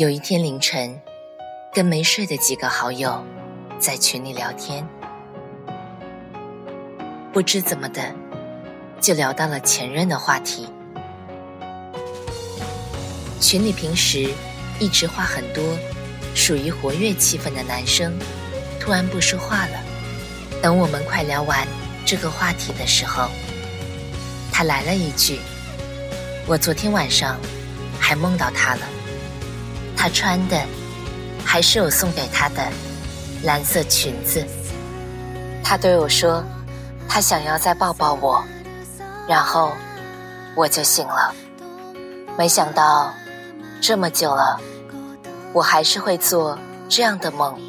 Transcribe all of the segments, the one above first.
有一天凌晨，跟没睡的几个好友在群里聊天，不知怎么的，就聊到了前任的话题。群里平时一直话很多、属于活跃气氛的男生，突然不说话了。等我们快聊完这个话题的时候，他来了一句：“我昨天晚上还梦到他了。”她穿的还是我送给她的蓝色裙子。她对我说：“她想要再抱抱我。”然后我就醒了。没想到这么久了，我还是会做这样的梦。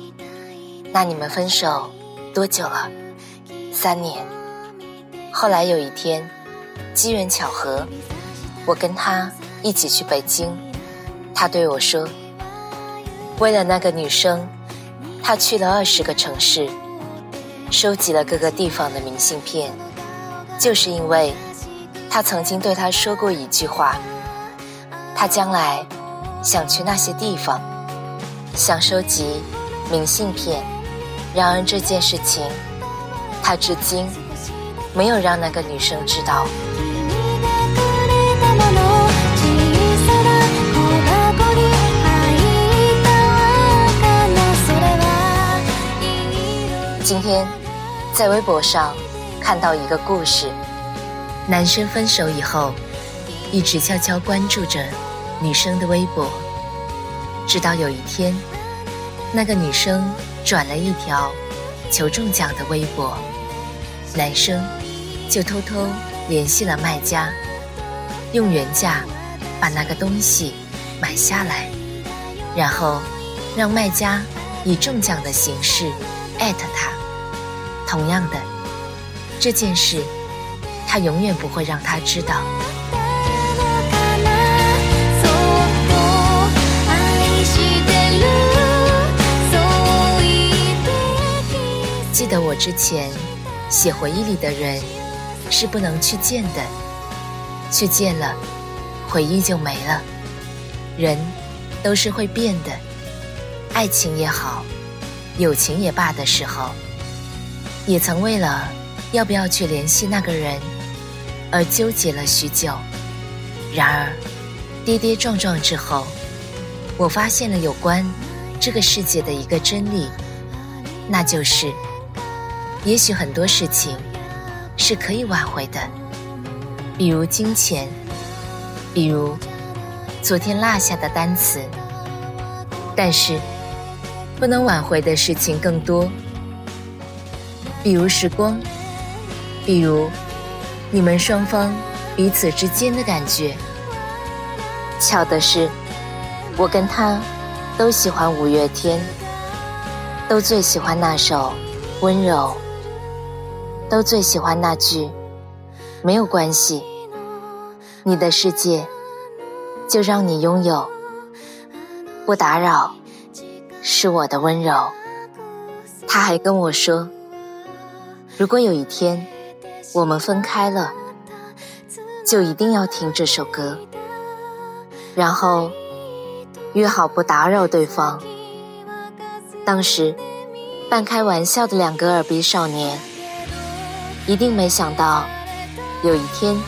那你们分手多久了？三年。后来有一天，机缘巧合，我跟他一起去北京。他对我说。为了那个女生，他去了二十个城市，收集了各个地方的明信片，就是因为，他曾经对他说过一句话，他将来想去那些地方，想收集明信片。然而这件事情，他至今没有让那个女生知道。今天在微博上看到一个故事：男生分手以后，一直悄悄关注着女生的微博，直到有一天，那个女生转了一条求中奖的微博，男生就偷偷联系了卖家，用原价把那个东西买下来，然后让卖家以中奖的形式艾特他。同样的，这件事，他永远不会让他知道。记得我之前写回忆里的人是不能去见的，去见了，回忆就没了。人都是会变的，爱情也好，友情也罢的时候。也曾为了要不要去联系那个人而纠结了许久，然而跌跌撞撞之后，我发现了有关这个世界的一个真理，那就是，也许很多事情是可以挽回的，比如金钱，比如昨天落下的单词，但是不能挽回的事情更多。比如时光，比如你们双方彼此之间的感觉。巧的是，我跟他都喜欢五月天，都最喜欢那首《温柔》，都最喜欢那句“没有关系，你的世界就让你拥有，不打扰是我的温柔。”他还跟我说。如果有一天我们分开了，就一定要听这首歌，然后约好不打扰对方。当时半开玩笑的两个耳鼻少年，一定没想到有一天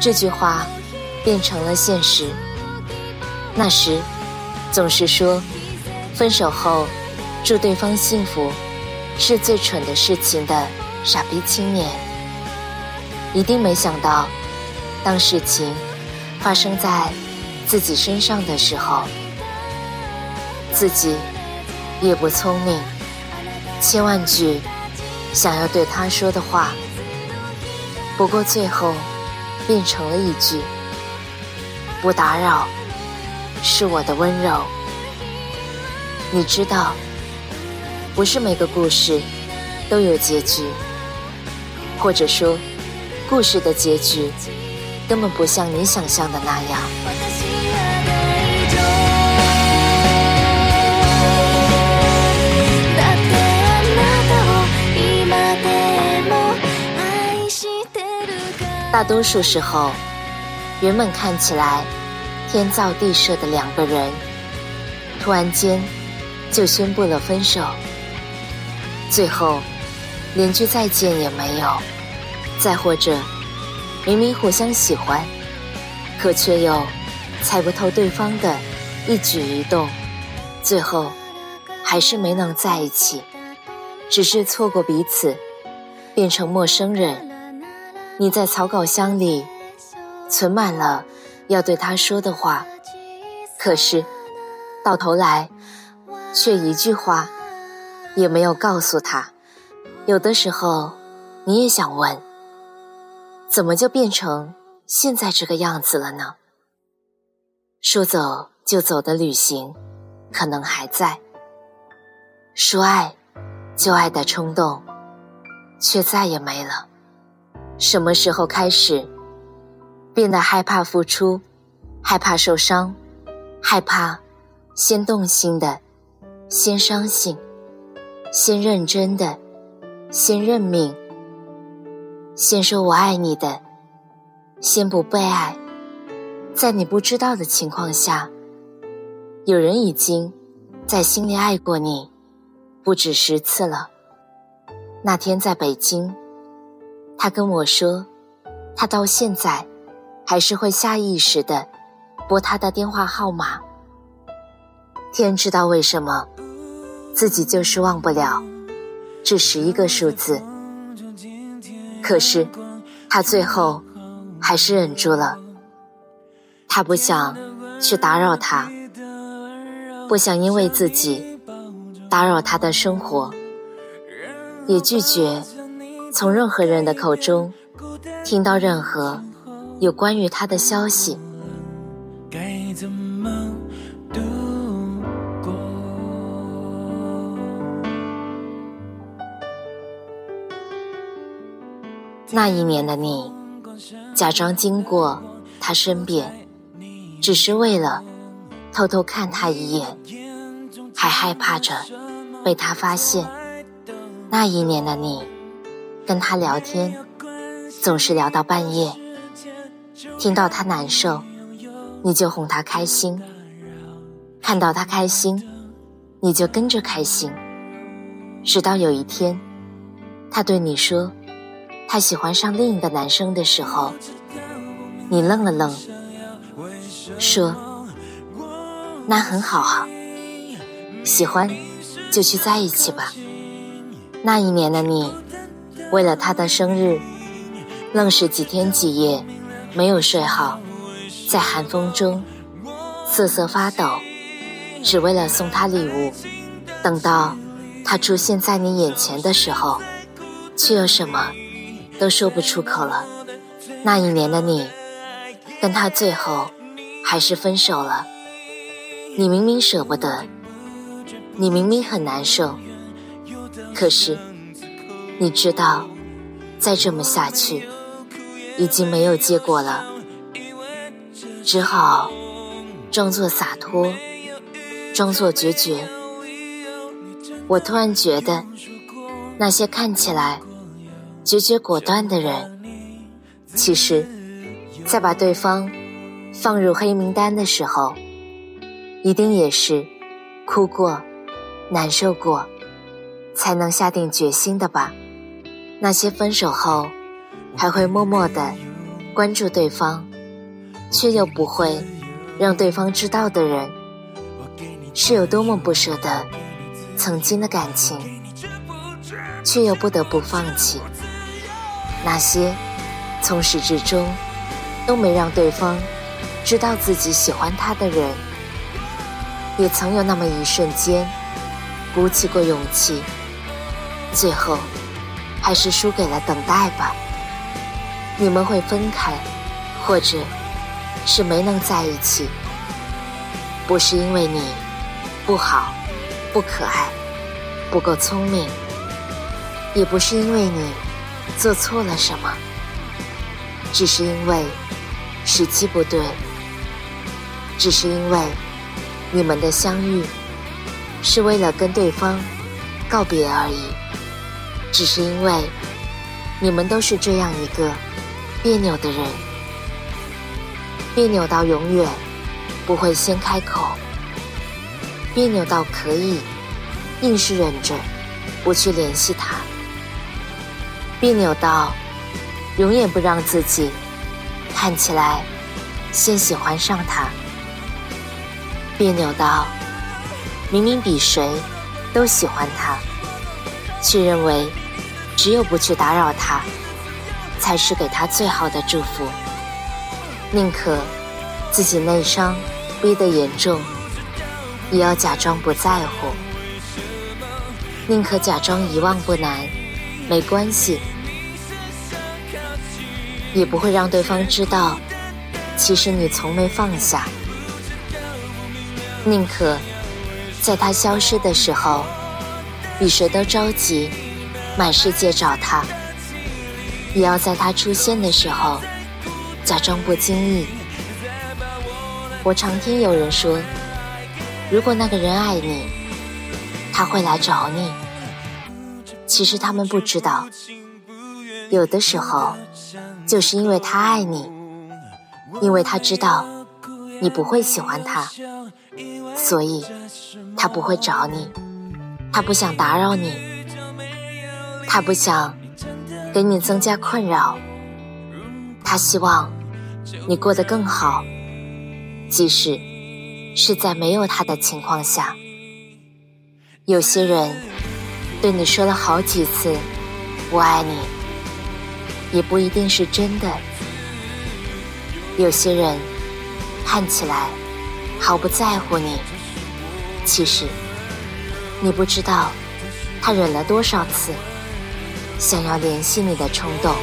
这句话变成了现实。那时总是说分手后祝对方幸福是最蠢的事情的。傻逼青年，一定没想到，当事情发生在自己身上的时候，自己也不聪明，千万句想要对他说的话，不过最后变成了一句“不打扰”，是我的温柔。你知道，不是每个故事都有结局，或者说，故事的结局根本不像你想象的那样。大多数时候，原本看起来天造地设的两个人，突然间就宣布了分手，最后连句再见也没有。再或者，明明互相喜欢，可却又猜不透对方的一举一动，最后还是没能在一起，只是错过彼此，变成陌生人。你在草稿箱里存满了要对他说的话，可是到头来却一句话也没有告诉他。有的时候你也想问，怎么就变成现在这个样子了呢？说走就走的旅行可能还在，说爱就爱的冲动却再也没了。什么时候开始变得害怕付出，害怕受伤，害怕先动心的，先伤心，先认真的，先认命，先说我爱你的，先不被爱，在你不知道的情况下，有人已经在心里爱过你，不止十次了。那天在北京。他跟我说，他到现在还是会下意识的拨他的电话号码。天知道为什么，自己就是忘不了这十一个数字。可是他最后还是忍住了。他不想去打扰他，不想因为自己打扰他的生活，也拒绝。从任何人的口中听到任何有关于他的消息。该怎么那一年的你，假装经过他身边，只是为了偷偷看他一眼，还害怕着被他发现。那一年的你。跟他聊天，总是聊到半夜。听到他难受，你就哄他开心；看到他开心，你就跟着开心。直到有一天，他对你说他喜欢上另一个男生的时候，你愣了愣，说：“那很好啊，喜欢就去在一起吧。”那一年的你。为了他的生日，愣是几天几夜没有睡好，在寒风中瑟瑟发抖，只为了送他礼物。等到他出现在你眼前的时候，却又什么都说不出口了。那一年的你，跟他最后还是分手了。你明明舍不得，你明明很难受，可是。你知道，再这么下去，已经没有结果了，只好装作洒脱，装作决绝。我突然觉得，那些看起来决绝果断的人，其实，在把对方放入黑名单的时候，一定也是哭过、难受过，才能下定决心的吧。那些分手后还会默默的关注对方，却又不会让对方知道的人，是有多么不舍得曾经的感情，却又不得不放弃。那些从始至终都没让对方知道自己喜欢他的人，也曾有那么一瞬间鼓起过勇气，最后。还是输给了等待吧。你们会分开，或者是没能在一起，不是因为你不好、不可爱、不够聪明，也不是因为你做错了什么，只是因为时机不对，只是因为你们的相遇是为了跟对方告别而已，只是因为你们都是这样一个。别扭的人，别扭到永远不会先开口，别扭到可以硬是忍着不去联系他，别扭到永远不让自己看起来先喜欢上他，别扭到明明比谁都喜欢他，却认为只有不去打扰他。才是给他最好的祝福。宁可自己内伤逼得严重，也要假装不在乎；宁可假装遗忘不难，没关系，也不会让对方知道，其实你从没放下。宁可在他消失的时候，比谁都着急，满世界找他。也要在他出现的时候，假装不经意。我常听有人说，如果那个人爱你，他会来找你。其实他们不知道，有的时候，就是因为他爱你，因为他知道你不会喜欢他，所以他不会找你，他不想打扰你，他不想。给你增加困扰，他希望你过得更好，即使是在没有他的情况下。有些人对你说了好几次“我爱你”，也不一定是真的。有些人看起来毫不在乎你，其实你不知道他忍了多少次。想要联系你的冲动。